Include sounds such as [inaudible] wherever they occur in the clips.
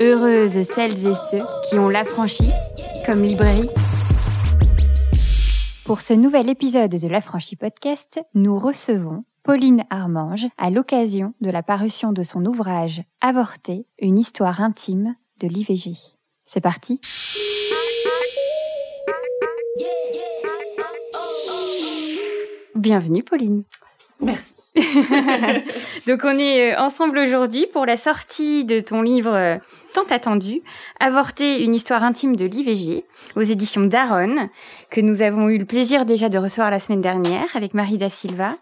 Heureuses celles et ceux qui ont l'affranchi comme librairie. Pour ce nouvel épisode de l'Affranchi Podcast, nous recevons Pauline Armange à l'occasion de la parution de son ouvrage Avorté, une histoire intime de l'IVG. C'est parti Bienvenue Pauline. Merci. [laughs] Donc on est euh, ensemble aujourd'hui pour la sortie de ton livre euh, tant attendu, Avorter une histoire intime de l'IVG, aux éditions Daron, que nous avons eu le plaisir déjà de recevoir la semaine dernière avec Marie da Silva.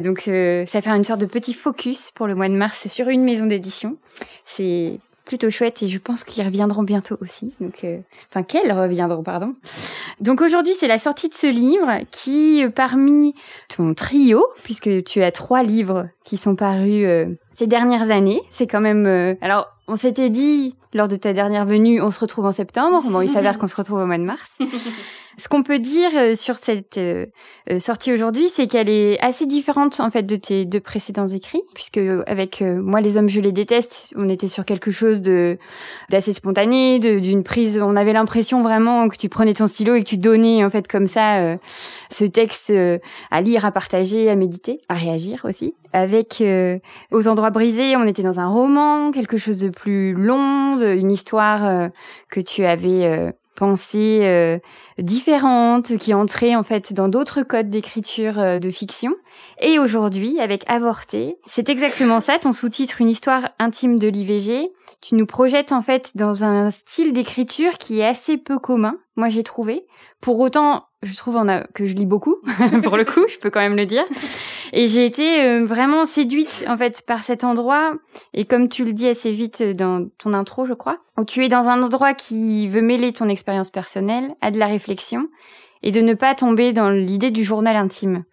Donc euh, ça fait une sorte de petit focus pour le mois de mars sur une maison d'édition. C'est plutôt chouette et je pense qu'ils reviendront bientôt aussi. Donc, euh, enfin qu'elles reviendront, pardon. Donc aujourd'hui, c'est la sortie de ce livre qui, euh, parmi ton trio, puisque tu as trois livres qui sont parus euh, ces dernières années, c'est quand même. alors, on s'était dit lors de ta dernière venue, on se retrouve en septembre. Bon, il s'avère [laughs] qu'on se retrouve au mois de mars. Ce qu'on peut dire euh, sur cette euh, euh, sortie aujourd'hui, c'est qu'elle est assez différente en fait de tes deux précédents écrits, puisque avec moi les hommes je les déteste, on était sur quelque chose de d'assez spontané, d'une prise, on avait l'impression vraiment que tu prenais ton stylo et que tu donnais en fait comme ça ce texte à lire, à partager, à méditer, à réagir aussi. Avec aux endroits brisés, on était dans un roman, quelque chose de plus long, une histoire que tu avais pensées euh, différentes qui entraient en fait dans d'autres codes d'écriture euh, de fiction. Et aujourd'hui, avec Avorté, c'est exactement ça, ton sous-titre Une histoire intime de l'IVG. Tu nous projettes en fait dans un style d'écriture qui est assez peu commun, moi j'ai trouvé. Pour autant, je trouve a, que je lis beaucoup, [laughs] pour le coup, je peux quand même le dire. Et j'ai été euh, vraiment séduite en fait par cet endroit. Et comme tu le dis assez vite dans ton intro, je crois, où tu es dans un endroit qui veut mêler ton expérience personnelle à de la réflexion et de ne pas tomber dans l'idée du journal intime.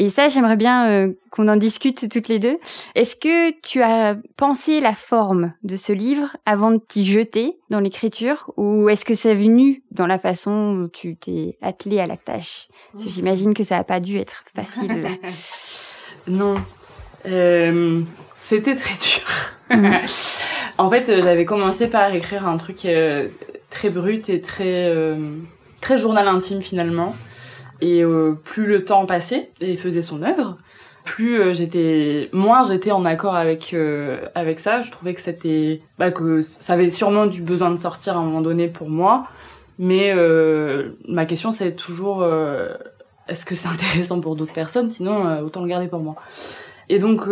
Et ça, j'aimerais bien euh, qu'on en discute toutes les deux. Est-ce que tu as pensé la forme de ce livre avant de t'y jeter dans l'écriture? Ou est-ce que c'est venu dans la façon dont tu t'es attelé à la tâche? J'imagine que ça n'a pas dû être facile. [laughs] non, euh, c'était très dur. Mm. [laughs] en fait, euh, j'avais commencé par écrire un truc très brut et très très journal intime finalement. Et euh, plus le temps passait et faisait son œuvre, plus euh, j'étais moins j'étais en accord avec euh, avec ça. Je trouvais que c'était bah, que ça avait sûrement du besoin de sortir à un moment donné pour moi. Mais ma question c'est toujours est-ce que c'est [laughs] intéressant pour d'autres personnes? Sinon autant le garder pour moi. Et donc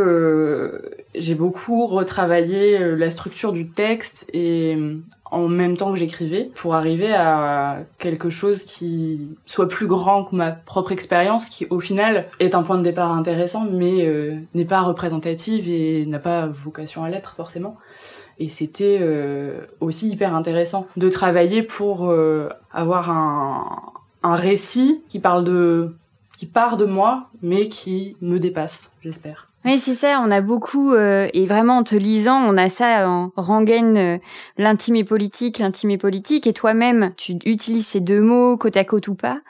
j'ai beaucoup retravaillé la structure du texte et en même temps que j'écrivais pour arriver à quelque chose qui soit plus grand que ma propre expérience qui au final est un point de départ intéressant mais euh, n'est pas représentative et n'a pas vocation à l'être forcément. Et c'était euh, aussi hyper intéressant de travailler pour euh, avoir un, un récit qui parle de qui part de moi mais qui me dépasse j'espère oui, c'est ça, on a beaucoup, euh, et vraiment en te lisant, on a ça en rengaine, euh, l'intime et politique, l'intime et politique, et toi-même, tu utilises ces deux mots, côte à côte ou pas,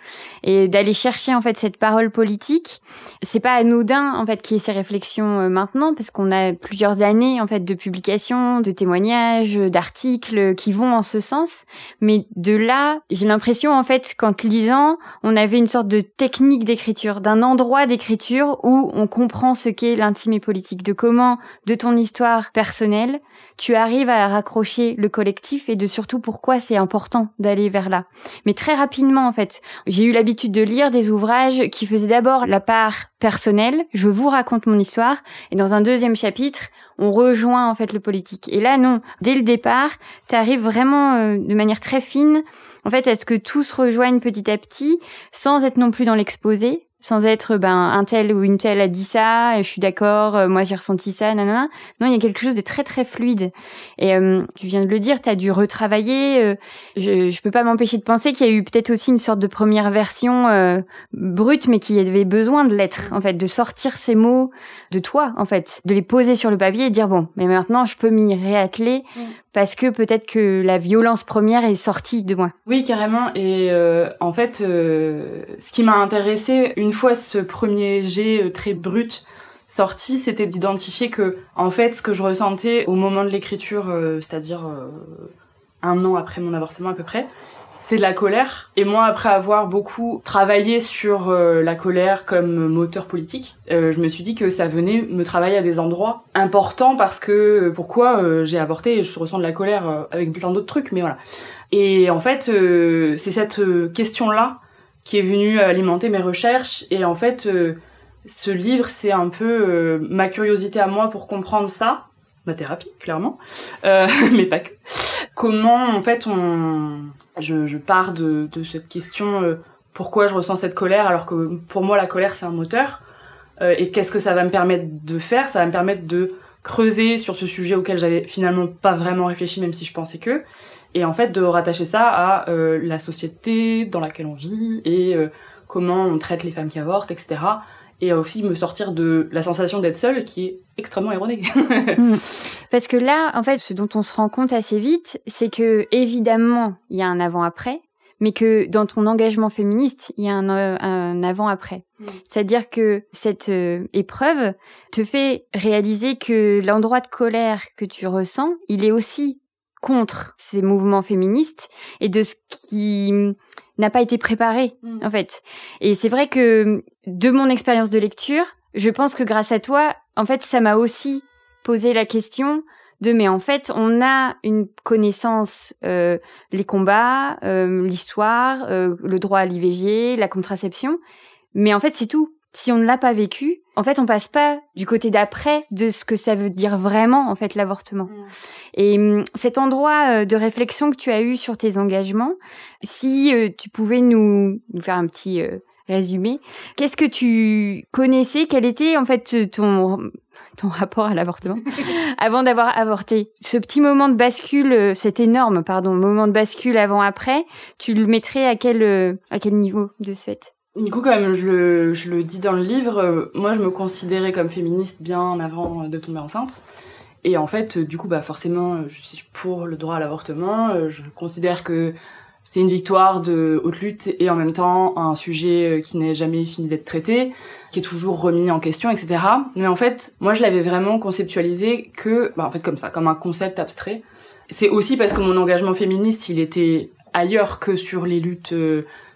et d'aller chercher en fait cette parole politique, c'est pas anodin en fait qu'il y ait ces réflexions euh, maintenant, parce qu'on a plusieurs années en fait de publications, de témoignages, d'articles qui vont en ce sens, mais de là, j'ai l'impression en fait qu'en te lisant, on avait une sorte de technique d'écriture, d'un endroit d'écriture où on comprend ce qu'est et politique, de comment, de ton histoire personnelle, tu arrives à raccrocher le collectif et de surtout pourquoi c'est important d'aller vers là. Mais très rapidement, en fait, j'ai eu l'habitude de lire des ouvrages qui faisaient d'abord la part personnelle, je vous raconte mon histoire, et dans un deuxième chapitre, on rejoint en fait le politique. Et là, non, dès le départ, tu arrives vraiment euh, de manière très fine, en fait, à ce que tout se rejoigne petit à petit, sans être non plus dans l'exposé, sans être ben un tel ou une telle a dit ça et je suis d'accord euh, moi j'ai ressenti ça nanana non il y a quelque chose de très très fluide et euh, tu viens de le dire tu as dû retravailler euh, je je peux pas m'empêcher de penser qu'il y a eu peut-être aussi une sorte de première version brute mais qui avait besoin de l'être en fait de sortir ces mots de toi en fait de les poser sur le papier et dire bon mais maintenant je peux m'y réatteler mm parce que peut-être que la violence première est sortie de moi. Oui, carrément. Et euh, en fait, euh, ce qui m'a intéressé une fois ce premier jet euh, très brut sorti, c'était d'identifier que, en fait, ce que je ressentais au moment de l'écriture, euh, c'est-à-dire euh, un an après mon avortement à peu près, c'était de la colère. Et moi, après avoir beaucoup travaillé sur la colère comme moteur politique, je me suis dit que ça venait me travailler à des endroits importants parce que pourquoi j'ai avorté et je ressens de la colère avec plein d'autres trucs, mais voilà. Et en fait, c'est cette question-là qui est venue alimenter mes recherches et en fait ce livre, c'est un peu euh, ma curiosité à moi pour comprendre ça, ma thérapie, clairement, euh, [laughs] mais pas que. Comment, en fait, on... je, pars de, cette question euh, pourquoi je ressens cette colère, alors que pour moi, la colère, c'est un moteur. Euh, et qu'est-ce que ça va me permettre de faire? Ça va me permettre de creuser sur ce sujet auquel j'avais finalement pas vraiment réfléchi, même si je pensais que. Et en fait, de rattacher ça à la société dans laquelle on vit et comment on traite les femmes qui avortent, etc et aussi me sortir de la sensation d'être seule qui est extrêmement erronée. [laughs] Hmm. Parce que là, en fait, ce dont on se rend compte assez vite, c'est que évidemment, il y a un avant-après, mais que dans ton engagement féministe, il y a un, un avant-après. Hmm. C'est-à-dire que cette euh, épreuve te fait réaliser que l'endroit de colère que tu ressens, il est aussi contre ces mouvements féministes et de ce qui n'a pas été préparé mm. en fait. Et c'est vrai que de mon expérience de lecture, je pense que grâce à toi, en fait, ça m'a aussi posé la question de mais en fait, on a une connaissance euh, les combats, euh, l'histoire, euh, le droit à l'IVG, la contraception, mais en fait, c'est tout si on ne l'a pas vécu, en fait, on passe pas du côté d'après de ce que ça veut dire vraiment, en fait, l'avortement. Mm. Et hum, cet endroit euh, de réflexion que tu as eu sur tes engagements, si euh, tu pouvais nous, nous faire un petit euh, résumé, qu'est-ce que tu connaissais? Quel était, en fait, ton, ton rapport à l'avortement? [laughs] Avant d'avoir avorté Ce petit moment de bascule, cet énorme, pardon, moment de bascule avant-après, tu le mettrais à quel, à quel niveau de ce fait? Du coup, comme je le, je le dis dans le livre, euh, moi je me considérais comme féministe bien avant de tomber enceinte. Et en fait, du coup, bah forcément, je suis pour le droit à l'avortement. Euh, je considère que c'est une victoire de haute lutte et en même temps un sujet euh, qui n'est jamais fini d'être traité, qui est toujours remis en question, etc. Mais en fait, moi je l'avais vraiment conceptualisé que, bah, en fait comme ça, comme un concept abstrait. C'est aussi parce que mon engagement féministe, il était ailleurs que sur les luttes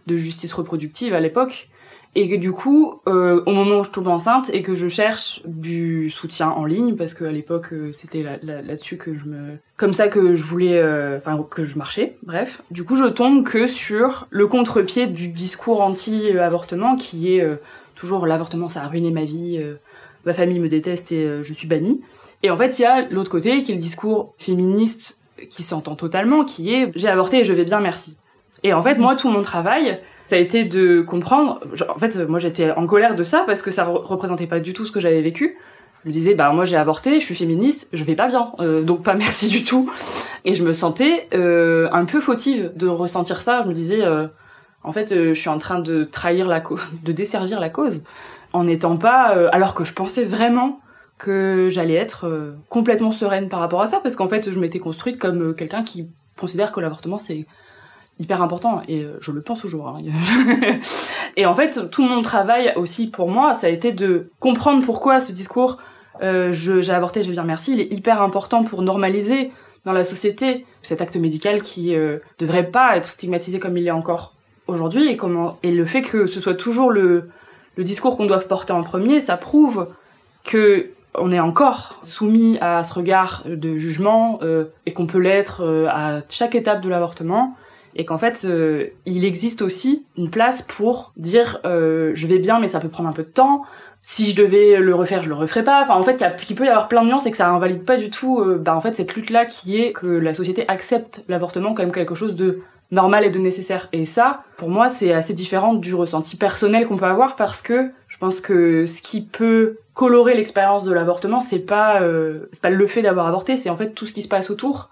de justice reproductive à l'époque. Et que du coup euh, au moment où je tombe enceinte et que je cherche du soutien en ligne parce qu'à l'époque euh, c'était là-dessus que je me comme ça que je voulais euh, enfin que je marchais bref. Du coup je tombe que sur le contre-pied du discours anti-avortement qui est toujours l'avortement ça a ruiné ma vie ma famille me déteste et je suis bannie. Et en fait il y a l'autre côté qui est le discours féministe qui s'entend totalement qui est j'ai avorté et je vais bien merci et en fait, moi, tout mon travail, ça a été de comprendre. en fait, moi, j'étais en colère de ça parce que ça représentait pas du tout ce que j'avais vécu. Je me disais, bah moi j'ai avorté, je suis féministe, je vais pas bien, euh, donc pas [laughs] merci du tout. Et je me sentais euh, un peu fautive de ressentir ça. Je me disais, euh, en fait, je suis en train de trahir la cause, [laughs] de desservir la cause, en n'étant pas, alors que je pensais vraiment que j'allais être complètement sereine par rapport à ça, parce qu'en fait, je m'étais construite comme quelqu'un qui considère que l'avortement c'est hyper important et euh, je le pense toujours. Hein. [laughs] et en fait, tout mon travail aussi pour moi, ça a été de comprendre pourquoi ce discours euh, j'ai avorté, je vais dire merci, il est hyper important pour normaliser dans la société cet acte médical qui euh, devrait pas être stigmatisé comme il est encore aujourd'hui et comment et le fait que ce soit toujours le le discours qu'on doit porter en premier, ça prouve que on est encore soumis à ce regard de jugement euh, et qu'on peut l'être euh, à chaque étape de l'avortement et qu'en fait euh, il existe aussi une place pour dire euh, je vais bien mais ça peut prendre un peu de temps. Si je devais le refaire je le referais pas. Enfin en fait il peut y avoir plein de nuances et que ça invalide pas du tout euh, bah en fait cette lutte là qui est que la société accepte l'avortement comme quelque chose de normal et de nécessaire. Et ça pour moi c'est assez différent du ressenti personnel qu'on peut avoir parce que je pense que ce qui peut colorer l'expérience de l'avortement c'est pas c'est pas le fait d'avoir avorté c'est en fait tout ce qui se passe autour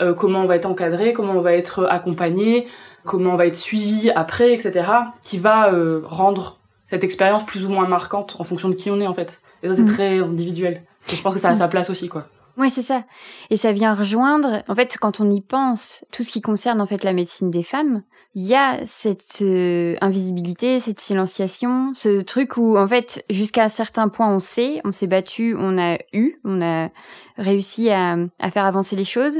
euh, comment on va être encadré, comment on va être accompagné, comment on va être suivi après, etc., qui va euh, rendre cette expérience plus ou moins marquante en fonction de qui on est en fait. Et ça c'est mm. très individuel. Et je pense que ça a sa place aussi quoi. Ouais, c'est ça. Et ça vient rejoindre, en fait, quand on y pense, tout ce qui concerne en fait la médecine des femmes, il y a cette euh, invisibilité, cette silenciation, ce truc où en fait jusqu'à un certain point on sait, on s'est battu, on a eu, on a réussi à, à faire avancer les choses,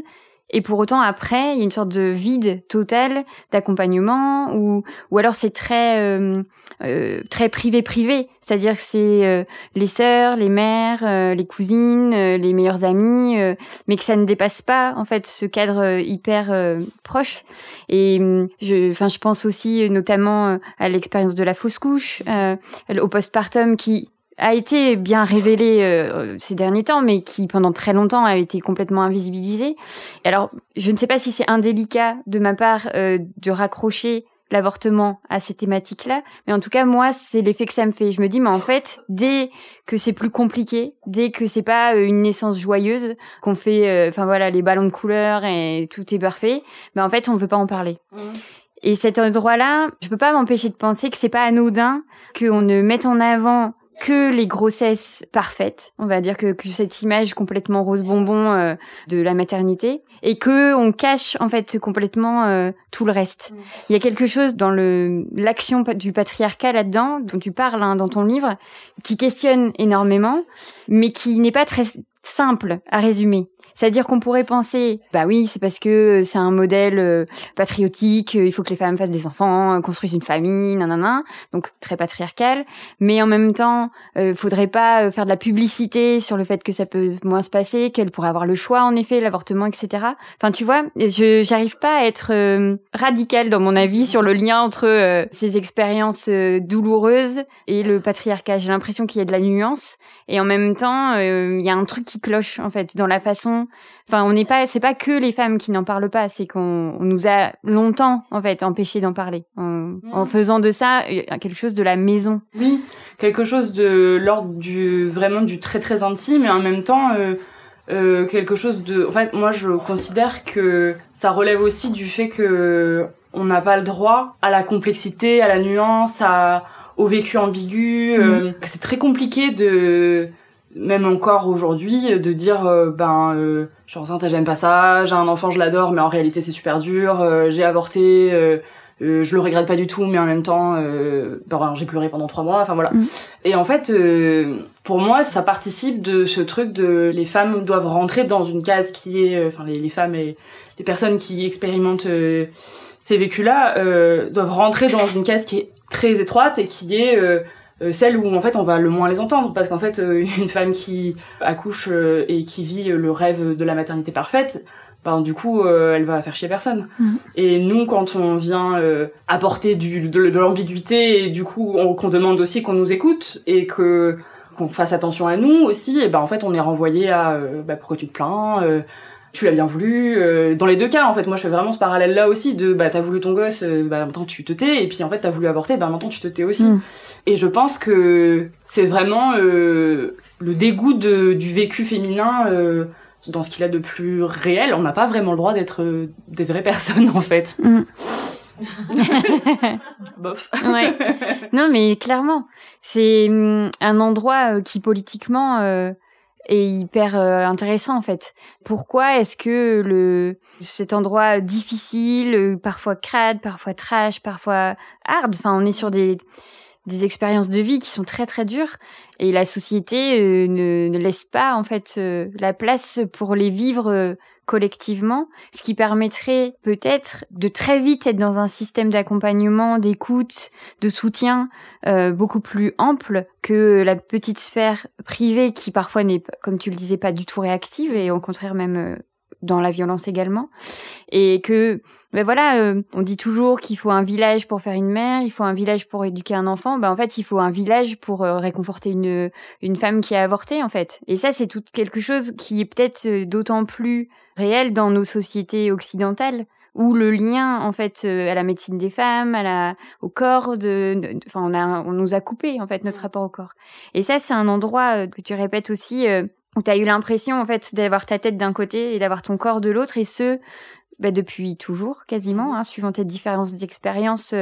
et pour autant, après, il y a une sorte de vide total d'accompagnement, ou ou alors c'est très euh, euh, très privé privé, c'est-à-dire que c'est euh, les sœurs, les mères, les cousines, les meilleures amies, mais que ça ne dépasse pas en fait ce cadre hyper proche. Et je, enfin, je pense aussi notamment à l'expérience de la fausse couche, au postpartum qui a été bien révélé euh, ces derniers temps, mais qui pendant très longtemps a été complètement invisibilisé. Alors, je ne sais pas si c'est indélicat de ma part euh, de raccrocher l'avortement à ces thématiques-là, mais en tout cas moi c'est l'effet que ça me fait. Je me dis mais en fait dès que c'est plus compliqué, dès que c'est pas euh, une naissance joyeuse, qu'on fait, enfin voilà les ballons de couleur et tout est parfait, mais en fait on veut pas en parler. Mmh. Et cet endroit-là, je peux pas m'empêcher de penser que c'est pas anodin qu'on ne mette en avant que les grossesses parfaites, on va dire que, que cette image complètement rose bonbon euh, de la maternité, et que on cache en fait complètement euh, tout le reste. Mm. Il y a quelque chose dans le l'action du patriarcat là-dedans dont tu parles hein, dans ton livre, qui questionne énormément, mais qui n'est pas très simple à résumer. C'est-à-dire qu'on pourrait penser, bah oui, c'est parce que c'est un modèle euh, patriotique, euh, il faut que les femmes fassent des enfants, euh, construisent une famille, nanana, donc très patriarcal. Mais en même temps, euh, faudrait pas faire de la publicité sur le fait que ça peut moins se passer, qu'elle pourrait avoir le choix, en effet, l'avortement, etc. Enfin, tu vois, je j'arrive pas à être radicale dans mon avis sur le lien entre ces expériences douloureuses et le patriarcat. J'ai l'impression qu'il y a de la nuance et en même temps, il y a un truc qui cloche en fait dans la façon Enfin, on n'est pas, c'est pas que les femmes qui n'en parlent pas, c'est qu'on nous a longtemps en fait empêché d'en parler, en, mm. faisant de ça euh, quelque chose de la maison. Oui, quelque chose de l'ordre du vraiment du très très intime et en même temps. Euh, euh, quelque chose de en fait moi je considère que ça relève aussi du fait que on n'a pas le droit à la complexité à la nuance à au vécu ambigu mm. que c'est très compliqué de même encore aujourd'hui de dire euh, ben euh, je suis enceinte j'aime pas ça j'ai un enfant je l'adore mais en réalité c'est super dur euh, j'ai avorté euh, je le regrette pas du tout mais en même temps ben, j'ai pleuré pendant trois mois enfin voilà mm. et en fait pour moi ça participe de ce truc de les femmes doivent rentrer dans une case qui est enfin les, les, femmes et les personnes qui expérimentent ces vécus là doivent rentrer dans une case qui est très étroite et qui est euh, celle où en fait on va le moins les entendre parce qu'en fait euh, une femme qui accouche euh, et qui vit le rêve de la maternité parfaite ben du coup elle va faire chier personne mhm. et nous quand on vient apporter du de, l'ambiguïté et du coup qu'on demande aussi qu'on nous écoute et que qu'on fasse attention à nous aussi et ben en fait on est renvoyé à bah, pourquoi tu te plains tu l'as bien voulu. Euh, dans les deux cas, en fait, moi je fais vraiment ce parallèle là aussi de bah t'as voulu ton gosse, euh, bah maintenant tu te tais, et puis en fait t'as voulu avorter, bah maintenant tu te tais aussi. Mm. Et je pense que c'est vraiment euh, le dégoût de, du vécu féminin dans ce qu'il a de plus réel. On n'a pas vraiment le droit d'être des vraies personnes [laughs] en fait. Mm. [laughs] [laughs] Bof. ouais. Non mais clairement, c'est mm, un endroit qui politiquement est hyper euh, intéressant en fait. Pourquoi est-ce que le cet endroit difficile, euh, parfois crade, parfois trash, parfois hard, enfin on est sur des des expériences de vie qui sont très très dures et la société euh, ne, ne, laisse pas en fait la place pour les vivre collectivement, ce qui permettrait peut-être de très vite être dans un système d'accompagnement, d'écoute, de soutien euh, beaucoup plus ample que la petite sphère privée qui parfois n'est, comme tu le disais, pas du tout réactive et au contraire même euh, dans la violence également. Et que ben voilà euh, on dit toujours qu'il faut un village pour faire une mère il faut un village pour éduquer un enfant. Ben en fait il faut un village pour réconforter une une femme qui a avorté en fait. Et ça c'est tout quelque chose qui est peut-être d'autant plus réel dans nos sociétés occidentales où le lien en fait euh, à la médecine des femmes, à la au corps de, enfin on a on nous a coupé en fait notre rapport au corps. Et ça c'est un endroit euh, que tu répètes aussi euh, où tu as eu l'impression en fait d'avoir ta tête d'un côté et d'avoir ton corps de l'autre et ce bah, depuis toujours quasiment, hein, suivant tes différentes expériences,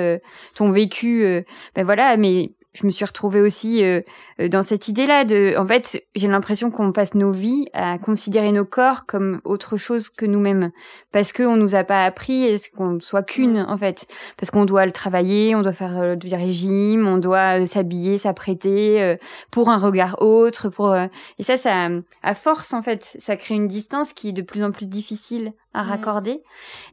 ton vécu, ben voilà, mais je me suis retrouvée aussi euh, euh, dans cette idée-là de, en fait, j'ai l'impression qu'on passe nos vies à considérer nos corps comme autre chose que nous-mêmes, parce qu'on nous a pas appris qu'on soit qu'une, en fait, parce qu'on doit le travailler, on doit faire euh, du régime, on doit s'habiller, s'apprêter pour un regard autre, pour et ça, ça, à force, en fait, ça crée une distance qui est de plus en plus difficile à raccorder.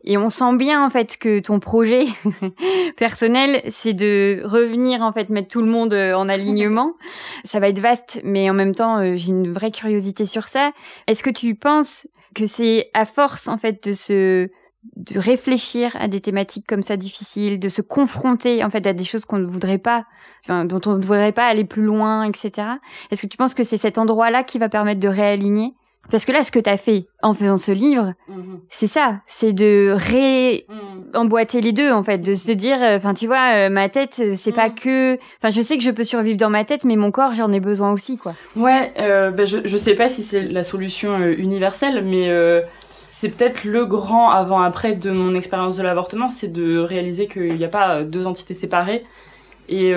Et on sent bien en fait que ton projet [laughs] personnel, c'est de revenir en fait mettre tout le monde euh, en alignement. [laughs] ça va être vaste, mais en même temps, euh, j'ai une vraie curiosité sur ça. Est-ce que tu penses que c'est à force en fait de se de réfléchir à des thématiques comme ça difficiles, de se confronter en fait à des choses qu'on ne voudrait pas, enfin, dont on ne voudrait pas aller plus loin, etc. Est-ce que tu penses que c'est cet endroit-là qui va permettre de réaligner? Parce que là, ce que tu as fait en faisant ce livre, mhm. c'est ça, c'est de ré-emboîter les deux, en fait, de se dire, euh, enfin, tu vois, euh, ma tête, euh, c'est pas mhm. que, enfin, je sais que je peux survivre dans ma tête, mais mon corps, j'en ai besoin aussi, quoi. Ouais, ben, je, je sais pas si c'est la solution universelle, mais c'est peut-être le grand avant-après de mon expérience de l'avortement, c'est de réaliser qu'il n'y a pas deux entités séparées. Et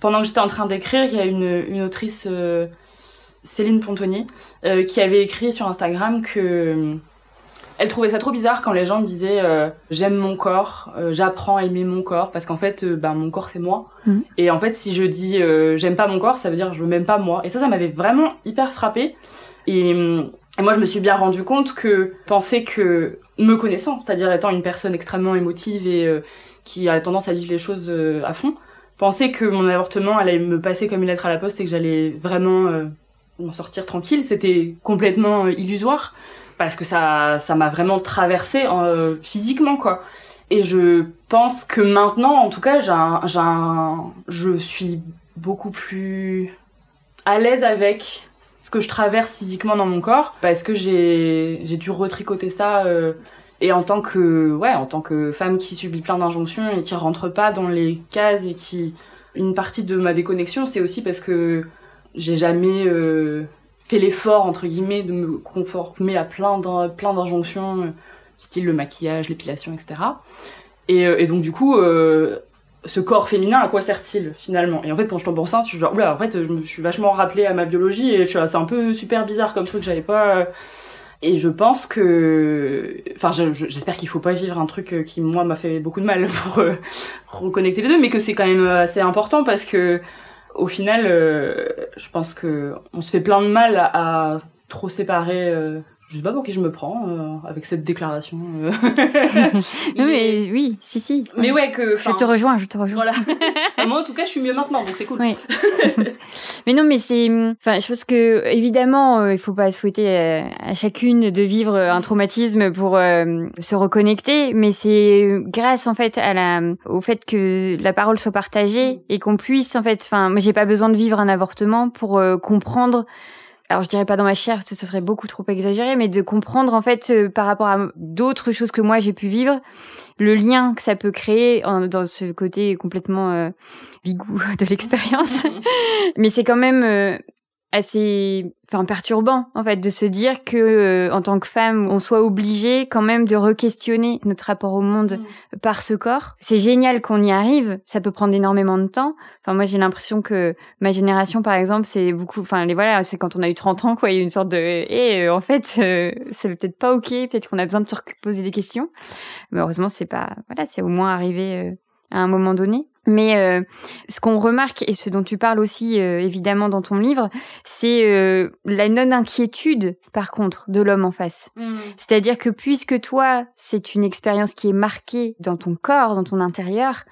pendant que j'étais en train d'écrire, il y a une, une autrice Céline Pontonnier, euh, qui avait écrit sur Instagram que euh, elle trouvait ça trop bizarre quand les gens disaient euh, j'aime mon corps, j'apprends à aimer mon corps parce qu'en fait bah mon corps c'est moi. Mm. Et en fait si je dis j'aime pas mon corps, ça veut dire je m'aime pas moi. Et ça ça m'avait vraiment hyper frappé. Et, et, moi je me suis bien rendu compte que penser que me connaissant, c'est-à-dire étant une personne extrêmement émotive et qui a tendance à vivre les choses à fond, penser que mon avortement allait me passer comme une lettre à la poste et que j'allais vraiment en sortir tranquille, c'était complètement euh, illusoire parce que ça ça m'a vraiment traversé euh, physiquement quoi. Et je pense que maintenant, en tout cas, je suis beaucoup plus à l'aise avec ce que je traverse physiquement dans mon corps parce que j'ai j'ai dû retricoter ça euh, et en tant que ouais en tant que femme qui subit plein d'injonctions et qui rentre pas dans les cases et qui une partie de ma déconnexion c'est aussi parce que j'ai jamais euh, fait l'effort entre guillemets de me conformer à plein plein d'injonctions euh, style le maquillage l'épilation etc et, euh, et, donc du coup ce corps féminin à quoi sert-il finalement? Et en fait quand je tombe enceinte je suis genre oula en fait je me suis vachement rappelé à ma biologie et c'est un peu super bizarre comme truc j'avais pas et je pense que enfin j'espère qu'il faut pas vivre un truc qui moi m'a fait beaucoup de mal [laughs] pour reconnecter les deux mais que c'est quand même assez important parce que au final, euh, je pense que on se fait plein de mal à, trop séparer. Euh, je sais pas pour qui je me prends euh, avec cette déclaration. [laughs] non mais, oui, si si. Mais ouais que. Je te rejoins, je te rejoins. Voilà. [laughs] Moi en tout cas, je suis mieux maintenant, donc c'est cool. Oui. [laughs] mais non, mais c'est. Enfin, je pense que évidemment, il faut pas souhaiter à chacune de vivre un traumatisme pour se reconnecter, mais c'est grâce en fait à la au fait que la parole soit partagée et qu'on puisse en fait. Enfin, moi j'ai pas besoin de vivre un avortement pour comprendre alors je dirais pas dans ma chair, ce serait beaucoup trop exagéré, mais de comprendre en fait euh, par rapport à d'autres choses que moi j'ai pu vivre, le lien que ça peut créer dans ce côté complètement euh, bigou [laughs] de l'expérience. [laughs] mais c'est quand même euh, assez enfin perturbant en fait de se dire que euh, en tant que femme on soit obligé quand même de re-questionner notre rapport au monde mm. par ce corps. C'est génial qu'on y arrive ça peut prendre énormément de temps. Enfin moi j'ai l'impression que ma génération par exemple c'est beaucoup enfin les voilà c'est quand on a eu 30 ans quoi il y a une sorte de et euh, en fait euh, c'est peut-être pas ok peut-être qu'on a besoin de se poser des questions. Mais heureusement c'est pas voilà c'est au moins arrivé à un moment donné mais euh, ce qu'on remarque et ce dont tu parles aussi euh, évidemment dans ton livre, c'est euh, la non-inquiétude par contre de l'homme en face. Mmh. C'est-à-dire que puisque toi, c'est une expérience qui est marquée dans ton corps, dans ton intérieur,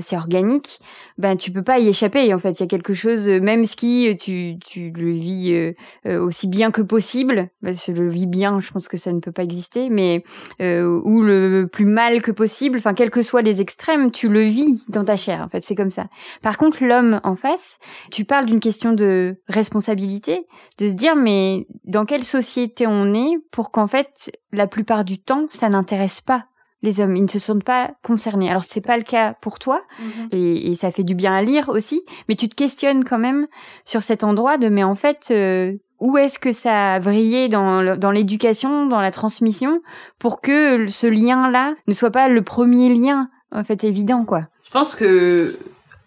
c'est organique, ben tu peux pas y échapper. En fait, il y a quelque chose, même si tu, tu le vis aussi bien que possible, ben, je le vis bien, je pense que ça ne peut pas exister, mais ou le plus mal que possible, enfin quels que soient les extrêmes, tu le vis dans ta en fait, c'est comme ça. Par contre, l'homme en face, tu parles d'une question de responsabilité, de se dire mais dans quelle société on est pour qu'en fait la plupart du temps ça n'intéresse pas les hommes, ils ne se sentent pas concernés. Alors c'est pas le cas pour toi mhm. et, ça fait du bien à lire aussi, mais tu te questionnes quand même sur cet endroit de mais en fait euh, où est-ce que ça a vrillé dans, dans l'éducation, dans la transmission, pour que ce lien-là ne soit pas le premier lien en fait évident quoi. Je pense que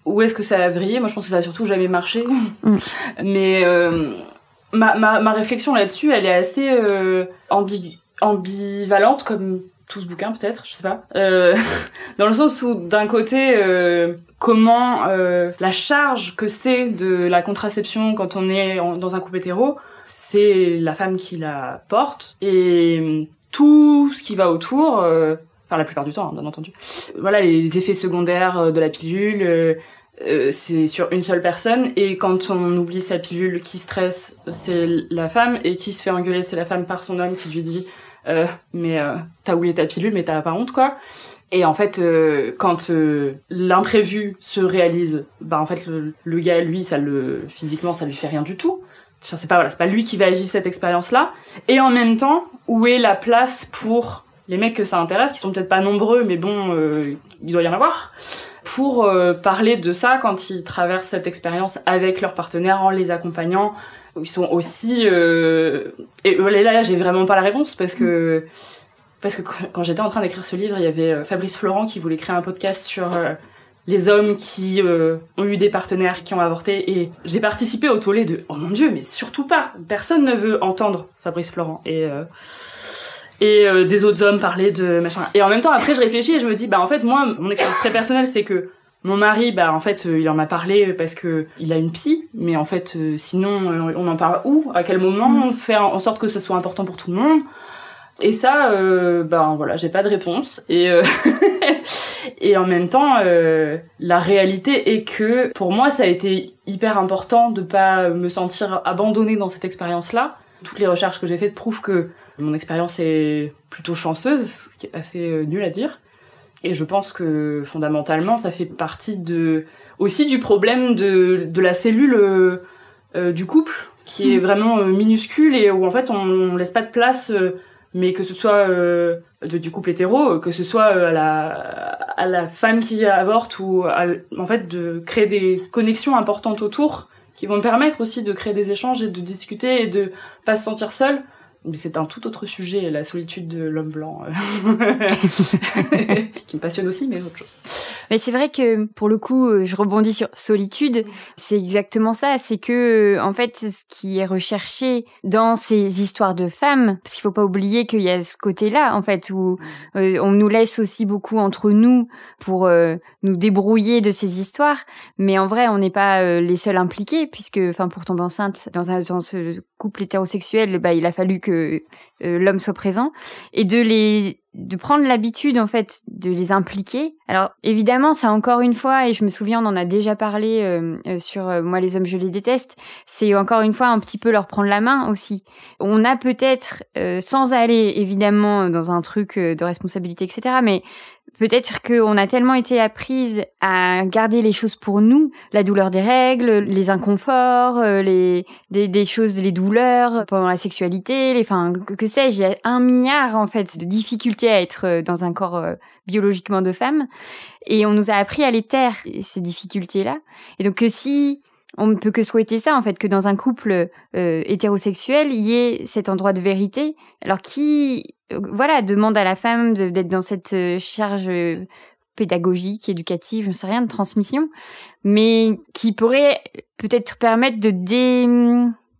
où est-ce que ça a vrillé? Moi, je pense que ça a surtout jamais marché. Mm. Mais euh, ma, ma, ma, réflexion là-dessus, elle est assez euh, ambivalente, comme tout ce bouquin peut-être, je sais pas. Euh, [laughs] dans le sens où, d'un côté, comment la charge que c'est de la contraception quand on est dans un couple hétéro, c'est la femme qui la porte et tout ce qui va autour. Euh, enfin la plupart du temps, hein, bien entendu. Voilà les effets secondaires de la pilule, euh, c'est sur une seule personne et quand on oublie sa pilule, qui stresse, c'est la femme et qui se fait engueuler, c'est la femme par son homme qui lui dit euh, mais euh, t'as oublié ta pilule, mais t'as pas honte quoi. Et en fait, euh, quand l'imprévu se réalise, bah en fait le, le, gars lui, ça le physiquement, ça lui fait rien du tout. C'est pas voilà, c'est pas lui qui va vivre cette expérience là. Et en même temps, où est la place pour les mecs que ça intéresse, qui sont peut-être pas nombreux, mais bon, il doit y en avoir pour euh, parler de ça quand ils traversent cette expérience avec leurs partenaires en les accompagnant. Ils sont aussi euh... et là, j'ai vraiment pas la réponse parce que parce que quand j'étais en train d'écrire ce livre, il y avait euh, Fabrice Florent qui voulait créer un podcast sur euh, les hommes qui ont eu des partenaires qui ont avorté et j'ai participé au tollé de oh mon dieu mais surtout pas personne ne veut entendre Fabrice Florent et et euh, des autres hommes parler de machin. Et en même temps, après, je réfléchis et je me dis, bah en fait, moi, mon expérience très personnelle, c'est que mon mari, bah en fait, euh, il en m'a parlé parce que il a une psy, mais en fait, euh, sinon, on en parle où, à quel moment, mm. on fait en sorte que ce soit important pour tout le monde. Et ça, euh, ben voilà, j'ai pas de réponse. Et [laughs] et en même temps, la réalité est que pour moi, ça a été hyper important de pas me sentir abandonnée dans cette expérience-là. Toutes les recherches que j'ai faites prouvent que mon expérience est plutôt chanceuse, ce qui est assez euh, nul à dire. Et je pense que fondamentalement, ça fait partie de aussi du problème de, de la cellule euh, euh, du couple, qui est mm. vraiment minuscule et où en fait on, laisse pas de place, mais que ce soit de, du couple hétéro, que ce soit à la, à la femme qui avorte ou en fait de créer des connexions importantes autour qui vont permettre aussi de créer des échanges et de discuter et de pas se sentir seul mais c'est un tout autre sujet, la solitude de l'homme blanc, euh, [laughs] qui me passionne aussi, mais autre chose. Mais c'est vrai que pour le coup, euh, je rebondis sur solitude. C'est exactement ça. C'est que euh, en fait, ce qui est recherché dans ces histoires de femmes, parce qu'il faut pas oublier qu'il y a ce côté-là, en fait, où on nous laisse aussi beaucoup entre nous pour nous débrouiller de ces histoires. Mais en vrai, on n'est pas les seuls impliqués, puisque, enfin, pour tomber enceinte dans, un, dans ce couple hétérosexuel, bah, il a fallu que euh, l'homme soit présent et de les de prendre l'habitude en fait de les impliquer. Alors évidemment, ça encore une fois, et je me souviens, on en a déjà parlé euh, euh, sur moi les hommes je les déteste. C'est encore une fois un petit peu leur prendre la main aussi. On a peut-être, sans aller évidemment dans un truc de responsabilité, etc. Mais Peut-être qu'on a tellement été apprise à garder les choses pour nous, la douleur des règles, les inconforts, euh, les des, choses, les douleurs pendant la sexualité, les, enfin que, sais-je, il y a un milliard en fait de difficultés à être euh, dans un corps euh, biologiquement de femme, et on nous a appris à les taire ces difficultés-là. Et donc que si on ne peut que souhaiter ça, en fait, que dans un couple euh, hétérosexuel, il y ait cet endroit de vérité. Alors qui, euh, voilà, demande à la femme d'être dans cette euh, charge pédagogique, éducative, je ne sais rien, de transmission, mais qui pourrait peut-être permettre de dé...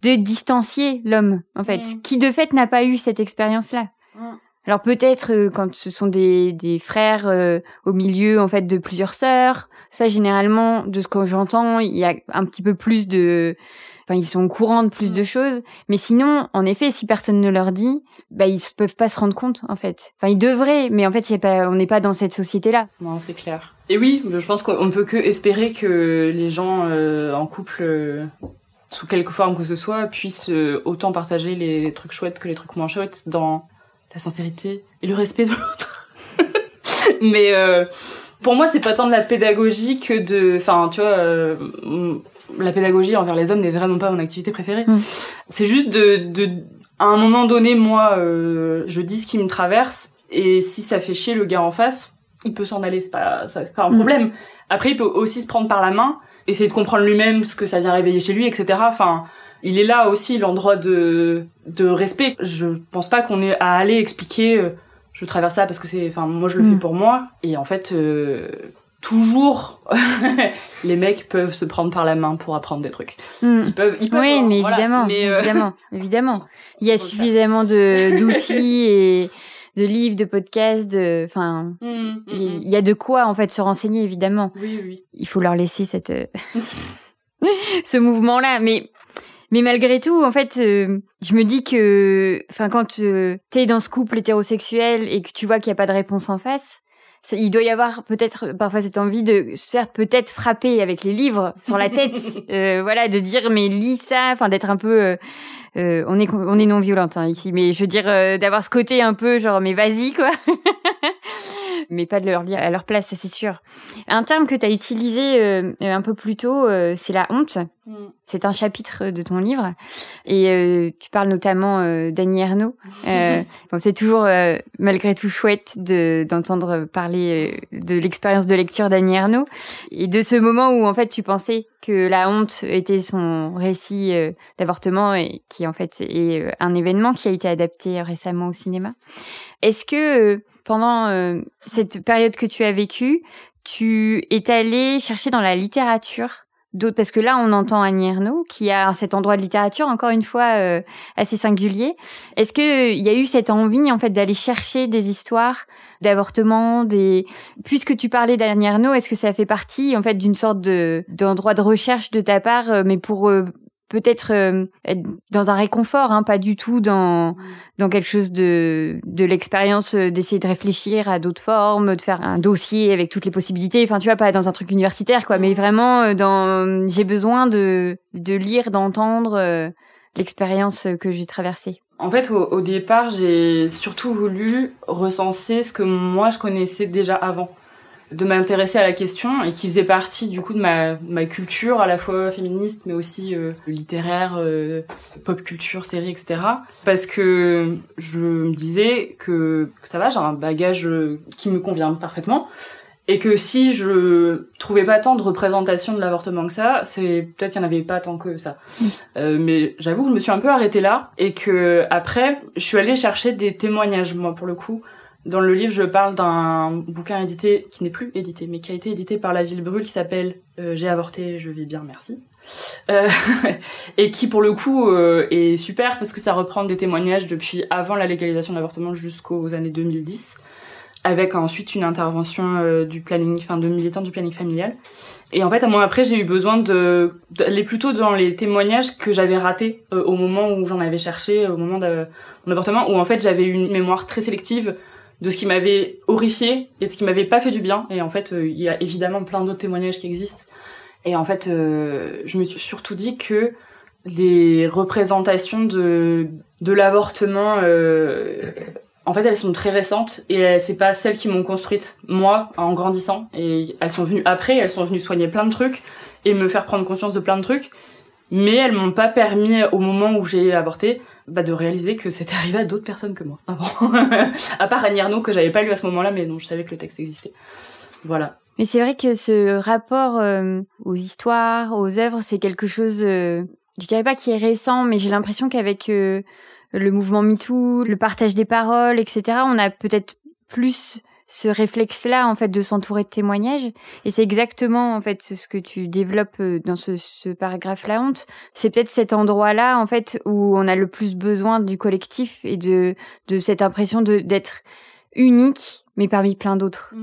de distancier l'homme, en fait, mmh. qui de fait n'a pas eu cette expérience-là. Mmh. Alors peut-être euh, quand ce sont des, des frères euh, au milieu en fait de plusieurs sœurs, ça généralement de ce que j'entends, il y a un petit peu plus de enfin ils sont au courant de plus de mm. choses, mais sinon en effet si personne ne leur dit, bah ils peuvent pas se rendre compte en fait. Enfin ils devraient, mais en fait pas, on n'est pas dans cette société là. Non, c'est clair. Et oui, je pense qu'on ne peut que espérer que les gens euh, en couple sous quelque forme que ce soit puissent autant partager les trucs chouettes que les trucs moins chouettes dans la sincérité et le respect de l'autre. [laughs] Mais euh, pour moi, c'est pas tant de la pédagogie que de. Enfin, tu vois, euh, la pédagogie envers les hommes n'est vraiment pas mon activité préférée. Mm. C'est juste de, de. À un moment donné, moi, euh, je dis ce qui me traverse, et si ça fait chier le gars en face, il peut s'en aller, c'est pas, c'est pas un mm. problème. Après, il peut aussi se prendre par la main, essayer de comprendre lui-même ce que ça vient réveiller chez lui, etc. Enfin, il est là aussi l'endroit de, de respect. Je pense pas qu'on ait à aller expliquer euh, je traverse ça parce que c'est enfin moi je le fais mm. pour moi et en fait euh, toujours [laughs] les mecs peuvent se prendre par la main pour apprendre des trucs. Hmm. Ils peuvent, ils peuvent. Oui, hein, mais voilà. évidemment, Mais, euh, évidemment, [laughs] évidemment. Il y a suffisamment de [laughs] d'outils et de livres, de podcasts, de, enfin, mm, mm, il y a de quoi en fait se renseigner évidemment. Oui, oui. Il faut leur laisser cette ce mouvement-là, mais mais malgré tout, en fait, euh, je me dis que, enfin, quand euh, t'es dans ce couple hétérosexuel et que tu vois qu'il y a pas de réponse en face. ça- Il doit y avoir peut-être parfois cette envie de se faire peut-être frapper avec les livres sur la tête, [laughs] euh, voilà, de dire mais lis ça, enfin d'être un peu, euh, euh, on est on est non violente hein, ici, mais je veux dire euh, d'avoir ce côté un peu genre mais vas-y quoi, [laughs] mais pas de leur lire à leur place, ça, c'est sûr. Un terme que tu as utilisé euh, un peu plus tôt, euh, c'est la honte. Mm. C'est un chapitre de ton livre et euh, tu parles notamment euh, d'Annie Ernaux. Euh, [laughs] bon, c'est toujours euh, malgré tout chouette de d'entendre parler de l'expérience de lecture d'Annie Ernaux et de ce moment où en fait tu pensais que la honte était son récit d'avortement et qui en fait est un événement qui a été adapté récemment au cinéma. Est-ce que pendant cette période que tu as vécue, tu es allé chercher dans la littérature d'autres parce que là on entend Annie Ernaux qui a cet endroit de littérature encore une fois euh, assez singulier. Est-ce que il y a eu cette envie en fait d'aller chercher des histoires d'avortement des puisque tu parlais d'Annie Ernaux, est-ce que ça fait partie en fait d'une sorte de d'endroit de recherche de ta part euh, mais pour euh, peut-être euh, être dans un réconfort hein, pas du tout dans dans quelque chose de de l'expérience euh, d'essayer de réfléchir à d'autres formes, de faire un dossier avec toutes les possibilités. Enfin, tu vois, pas dans un truc universitaire, quoi, mais vraiment euh, dans. J'ai besoin de de lire, d'entendre euh, l'expérience que j'ai traversée. En fait, au, au départ, j'ai surtout voulu recenser ce que moi je connaissais déjà avant, de m'intéresser à la question et qui faisait partie du coup de ma, ma culture à la fois féministe mais aussi euh, littéraire, euh, pop culture, série, etc. Parce que je me disais que, que ça va, j'ai un bagage euh, qui me convient parfaitement. Et que si je trouvais pas tant de représentation de l'avortement que ça, c'est peut-être qu'il y en avait pas tant que ça. Euh, mais j'avoue que je me suis un peu arrêtée là et que après, je suis allée chercher des témoignages, moi, pour le coup. Dans le livre, je parle d'un bouquin édité, qui n'est plus édité, mais qui a été édité par la Ville Brûle, qui s'appelle euh, J'ai avorté, je vis bien, merci. Euh, [laughs] et qui, pour le coup, euh, est super parce que ça reprend des témoignages depuis avant la légalisation de l'avortement jusqu'aux années 2010 avec ensuite une intervention euh, du planning, enfin de militants du planning familial. Et en fait, à moi après, j'ai eu besoin de d'aller plutôt dans les témoignages que j'avais ratés euh, au moment où j'en avais cherché, au moment de mon avortement, où en fait j'avais une mémoire très sélective de ce qui m'avait horrifié et de ce qui m'avait pas fait du bien. Et en fait, euh, il y a évidemment plein d'autres témoignages qui existent. Et en fait, euh, je me suis surtout dit que les représentations de de l'avortement euh, en fait, elles sont très récentes et c'est pas celles qui m'ont construite moi en grandissant. Et elles sont venues après, elles sont venues soigner plein de trucs et me faire prendre conscience de plein de trucs. Mais elles m'ont pas permis, au moment où j'ai avorté, bah, de réaliser que c'était arrivé à d'autres personnes que moi avant. [laughs] à part Annie que j'avais pas lu à ce moment-là, mais dont je savais que le texte existait. Voilà. Mais c'est vrai que ce rapport euh, aux histoires, aux œuvres, c'est quelque chose, euh, je dirais pas qui est récent, mais j'ai l'impression qu'avec euh, le mouvement MeToo, le partage des paroles, etc., on a peut-être plus ce réflexe-là, en fait, de s'entourer de témoignages. Et c'est exactement, en fait, ce que tu développes euh, dans ce, ce paragraphe La honte. C'est peut-être cet endroit-là, en fait, où on a le plus besoin du collectif et de, de cette impression de, d'être unique, mais parmi plein d'autres.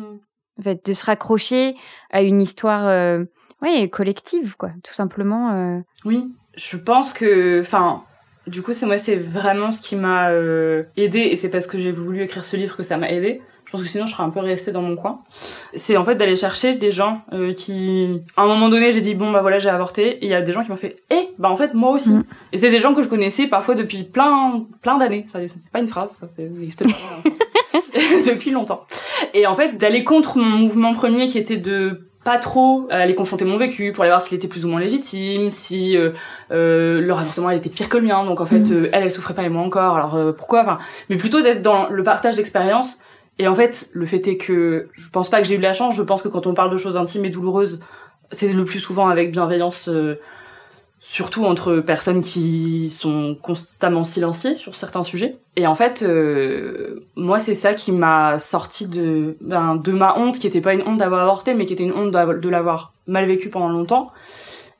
En fait, de se raccrocher à une histoire, euh, ouais, collective, quoi, tout simplement. euh. Oui, je pense que, enfin, du coup, c'est moi, c'est vraiment ce qui m'a euh, aidé, et c'est parce que j'ai voulu écrire ce livre que ça m'a aidé. Je pense que sinon, je serais un peu restée dans mon coin. C'est en fait d'aller chercher des gens euh, qui, à un moment donné, j'ai dit bon bah voilà, j'ai avorté, et il y a des gens qui m'ont fait, eh, bah en fait moi aussi. Mm. Et c'est des gens que je connaissais parfois depuis plein, plein d'années. Ça, c'est pas une phrase, ça, n'existe pas. [laughs] [laughs] depuis longtemps. Et en fait, d'aller contre mon mouvement premier qui était de pas trop aller confronter mon vécu pour aller voir s'il était plus ou moins légitime, si euh, euh, leur avortement elle était pire que le mien, donc en fait Mhm. euh, elle elle souffrait pas et moi encore, alors euh, pourquoi? Enfin, Mais plutôt d'être dans le partage d'expérience. Et en fait, le fait est que je pense pas que j'ai eu la chance, je pense que quand on parle de choses intimes et douloureuses, c'est le plus souvent avec bienveillance euh, surtout entre personnes qui sont constamment silenciées sur certains sujets. Et en fait, euh, moi, c'est ça qui m'a sorti de, ben, de ma honte, qui était pas une honte d'avoir avorté, mais qui était une honte de l'avoir mal vécu pendant longtemps.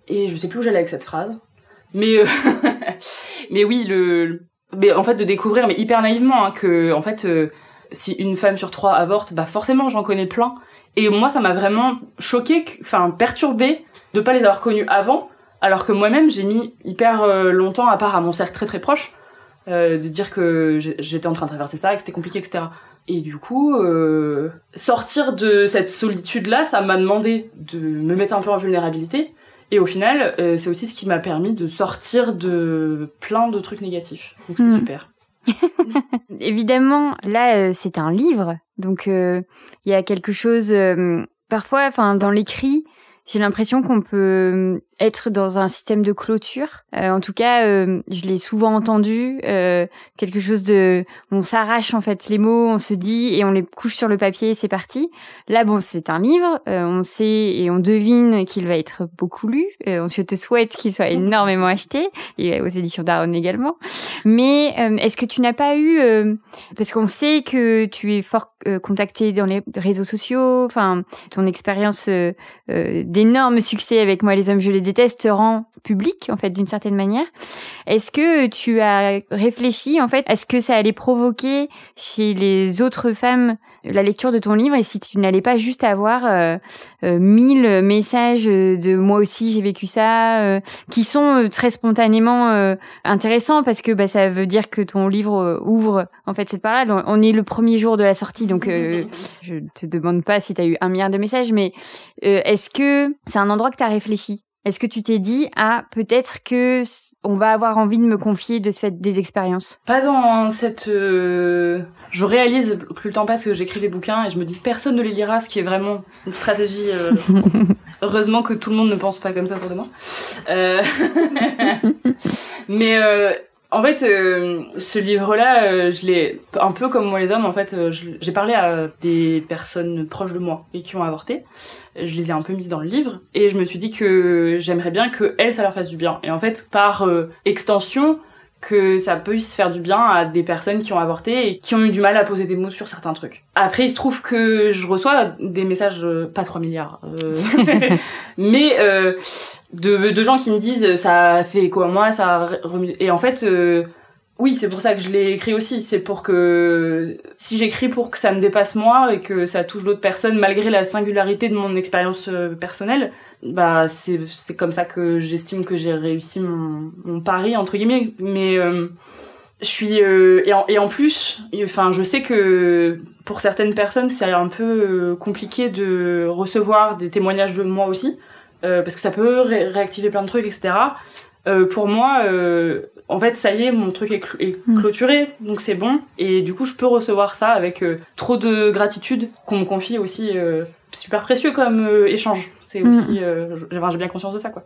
Et je sais plus où j'allais avec cette phrase. Mais, euh, [laughs] mais oui, le, mais en fait, de découvrir, mais hyper naïvement, hein, que, en fait, euh, si une femme sur trois avorte, bah forcément, j'en connais plein. Et moi, ça m'a vraiment choqué, enfin, perturbé de pas les avoir connus avant alors que moi-même, j'ai mis hyper euh, longtemps, à part à mon cercle très très proche, euh, de dire que j'étais en train de traverser ça, que c'était compliqué, etc. Et du coup, euh, sortir de cette solitude-là, ça m'a demandé de me mettre un peu en vulnérabilité. Et au final, c'est aussi ce qui m'a permis de sortir de plein de trucs négatifs. Donc c'était hmm. super. [laughs] Évidemment, là, c'est un livre, donc il y a quelque chose. parfois, enfin, dans l'écrit, j'ai l'impression qu'on peut être dans un système de clôture. Euh, en tout cas, euh, je l'ai souvent entendu, euh, quelque chose de, on s'arrache en fait les mots, on se dit et on les couche sur le papier, c'est parti. Là, bon, c'est un livre, on sait et on devine qu'il va être beaucoup lu. on se te souhaite qu'il soit énormément acheté et aux éditions d'Aaron également. Mais est-ce que tu n'as pas eu, parce qu'on sait que tu es fort contacté dans les réseaux sociaux, enfin ton expérience d'énorme succès avec moi les hommes je les déteste rend public en fait d'une certaine manière. Est-ce que tu as réfléchi en fait à ce que ça allait provoquer chez les autres femmes la lecture de ton livre? Et si tu n'allais pas juste avoir euh, euh, mille messages de moi aussi j'ai vécu ça euh, qui sont très spontanément intéressants parce que bah, ça veut dire que ton livre ouvre en fait cette parole. On est le premier jour de la sortie donc je te demande pas si tu as eu un milliard de messages mais est-ce que c'est un endroit que tu as réfléchi? Est-ce que tu t'es dit, ah, peut-être que on va avoir envie de me confier de ce fait des expériences? Pas dans cette. Euh, je réalise que le temps passe que j'écris des bouquins et je me dis personne ne les lira, ce qui est vraiment une stratégie. Euh, [laughs] heureusement que tout le monde ne pense pas comme ça autour de moi. Euh... [laughs] Mais en fait, euh, ce livre-là, euh, je l'ai un peu comme moi les hommes. En fait, euh, j'ai parlé à des personnes proches de moi et qui ont avorté. Je les ai un peu mises dans le livre et je me suis dit que j'aimerais bien que elles, ça leur fasse du bien. Et en fait, par extension, que ça puisse faire du bien à des personnes qui ont avorté et qui ont eu du mal à poser des mots sur certains trucs. Après, il se trouve que je reçois des messages, pas 3 milliards, [laughs] [laughs] mais de, de gens qui me disent ça fait à moi, ça et en fait euh, oui, c'est pour ça que je l'ai écrit aussi, c'est pour que si j'écris pour que ça me dépasse moi et que ça touche d'autres personnes malgré la singularité de mon expérience euh, personnelle, bah c'est comme ça que j'estime que j'ai réussi mon, pari entre guillemets. Mais euh, je suis et, en, et en plus enfin je sais que pour certaines personnes c'est un peu compliqué de recevoir des témoignages de moi aussi parce que ça peut réactiver plein de trucs, etc. Euh, pour moi, euh, en fait, ça y est, mon truc est, mm. clôturé, donc c'est bon. Et du coup, je peux recevoir ça avec trop de gratitude qu'on me confie aussi. super précieux comme échange. C'est mm. aussi, j'ai bien conscience de ça, quoi.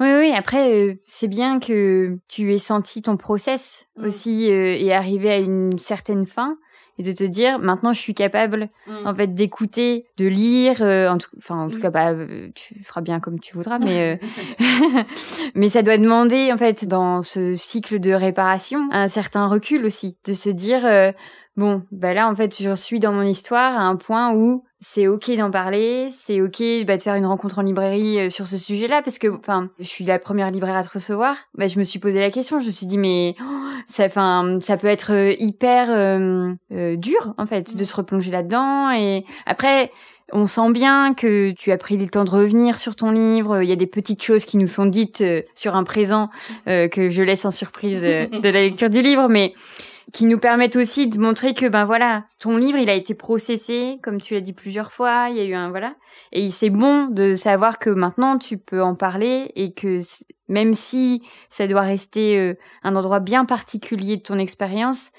Oui, oui. Après, c'est bien que tu aies senti ton process mm. aussi et arrivé à une certaine fin et de te dire maintenant je suis capable mm. en fait d'écouter, de lire, euh, en tout, enfin en tout mm. cas bah euh, tu feras bien comme tu voudras, mais euh, [laughs] [laughs] mais ça doit demander en fait dans ce cycle de réparation un certain recul aussi, de se dire bon bah là en fait je suis dans mon histoire à un point où c'est ok d'en parler, c'est ok bah, de faire une rencontre en librairie euh, sur ce sujet-là parce que enfin je suis la première libraire à te recevoir. Bah, je me suis posé la question, je me suis dit mais oh, ça enfin ça peut être euh, hyper euh, dur en fait de se replonger là-dedans et après on sent bien que tu as pris le temps de revenir sur ton livre. Il y a des petites choses qui nous sont dites sur un présent que je laisse en surprise de la lecture du livre, mais qui nous permettent aussi de montrer que ben voilà, ton livre il a été processé, comme tu l'as dit plusieurs fois, il y a eu un voilà, et c'est bon de savoir que maintenant tu peux en parler et que même si ça doit rester euh, un endroit bien particulier de ton expérience,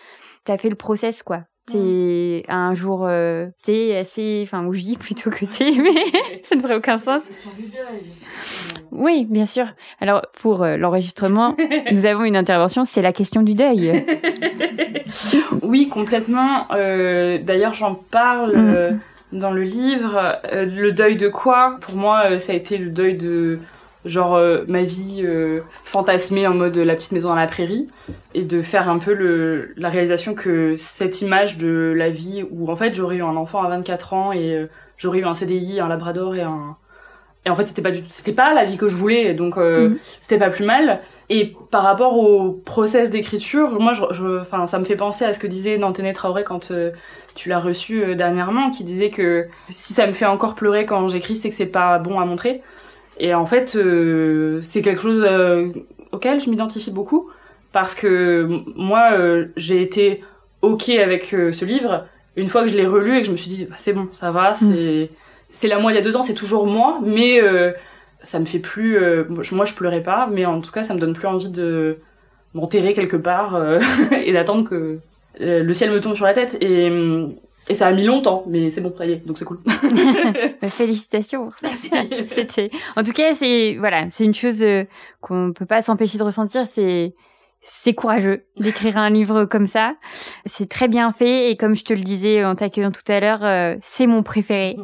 tu as fait le process quoi. T'es un jour euh, t'es assez, enfin ou je [laughs] plutôt que t'es, mais [laughs] ça ne ferait aucun sens. Oui, bien sûr. Alors pour euh, l'enregistrement, [laughs] nous avons une intervention, c'est la question du deuil. oui, complètement. Euh, D'ailleurs, j'en parle mm. euh, dans le livre. Le deuil de quoi? Pour moi, ça a été le deuil de genre euh, ma vie euh, fantasmée en mode la petite maison dans la prairie et de faire un peu le, la réalisation que cette image de la vie où en fait j'aurais eu un enfant à 24 ans et euh, j'aurais eu un CDI, un labrador et un et en fait c'était pas du c'était pas la vie que je voulais donc euh, Mhm. c'était pas plus mal et par rapport au process d'écriture moi je je- enfin ça me fait penser à ce que disait Nanténé Traoré quand euh, tu l'as reçu euh, dernièrement qui disait que si ça me fait encore pleurer quand j'écris c'est que c'est pas bon à montrer et en fait euh, c'est quelque chose euh, auquel je m'identifie beaucoup parce que moi euh, j'ai été ok avec ce livre. Une fois que je l'ai relu et que je me suis dit bah, c'est bon ça va c'est c'est la moi il y a deux ans c'est toujours moi mais ça me fait plus moi je pleurais pas mais en tout cas ça me donne plus envie de m'enterrer quelque part [laughs] et d'attendre que le ciel me tombe sur la tête. Et hum, et ça a mis longtemps mais c'est bon ça y est donc c'est cool [laughs] Bah, félicitations pour ça. Merci. [laughs] C'était, en tout cas, c'est voilà, c'est une chose euh, qu'on peut pas s'empêcher de ressentir. C'est c'est courageux d'écrire un livre comme ça. C'est très bien fait et comme je te le disais en t'accueillant tout à l'heure, euh, c'est mon préféré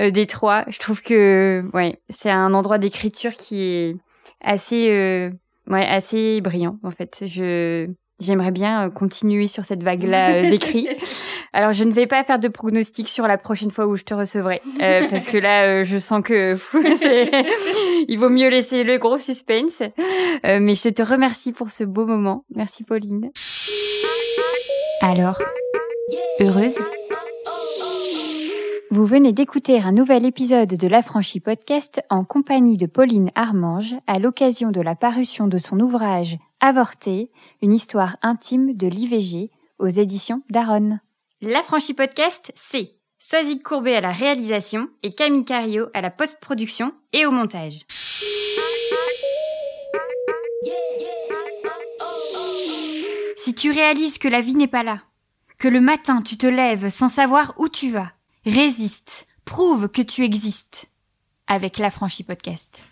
euh, des trois. Je trouve que ouais, c'est un endroit d'écriture qui est assez euh, ouais assez brillant en fait. Je J'aimerais bien euh, continuer sur cette vague-là euh, d'écrit. [laughs] Alors, je ne vais pas faire de pronostic sur la prochaine fois où je te recevrai, euh, parce que là, euh, je sens que [laughs] il vaut mieux laisser le gros suspense. Euh, mais je te remercie pour ce beau moment. Merci, Pauline. Alors, heureuse Vous venez d'écouter un nouvel épisode de l'Affranchi Podcast en compagnie de Pauline Armange à l'occasion de la parution de son ouvrage Avorté, une histoire intime de l'IVG aux éditions d'Aaron. L'Affranchi Podcast, c'est Soazic Courbet à la réalisation et Camille Cario à la post-production et au montage. Si tu réalises que la vie n'est pas là, que le matin tu te lèves sans savoir où tu vas, résiste, prouve que tu existes avec l'Affranchi Podcast.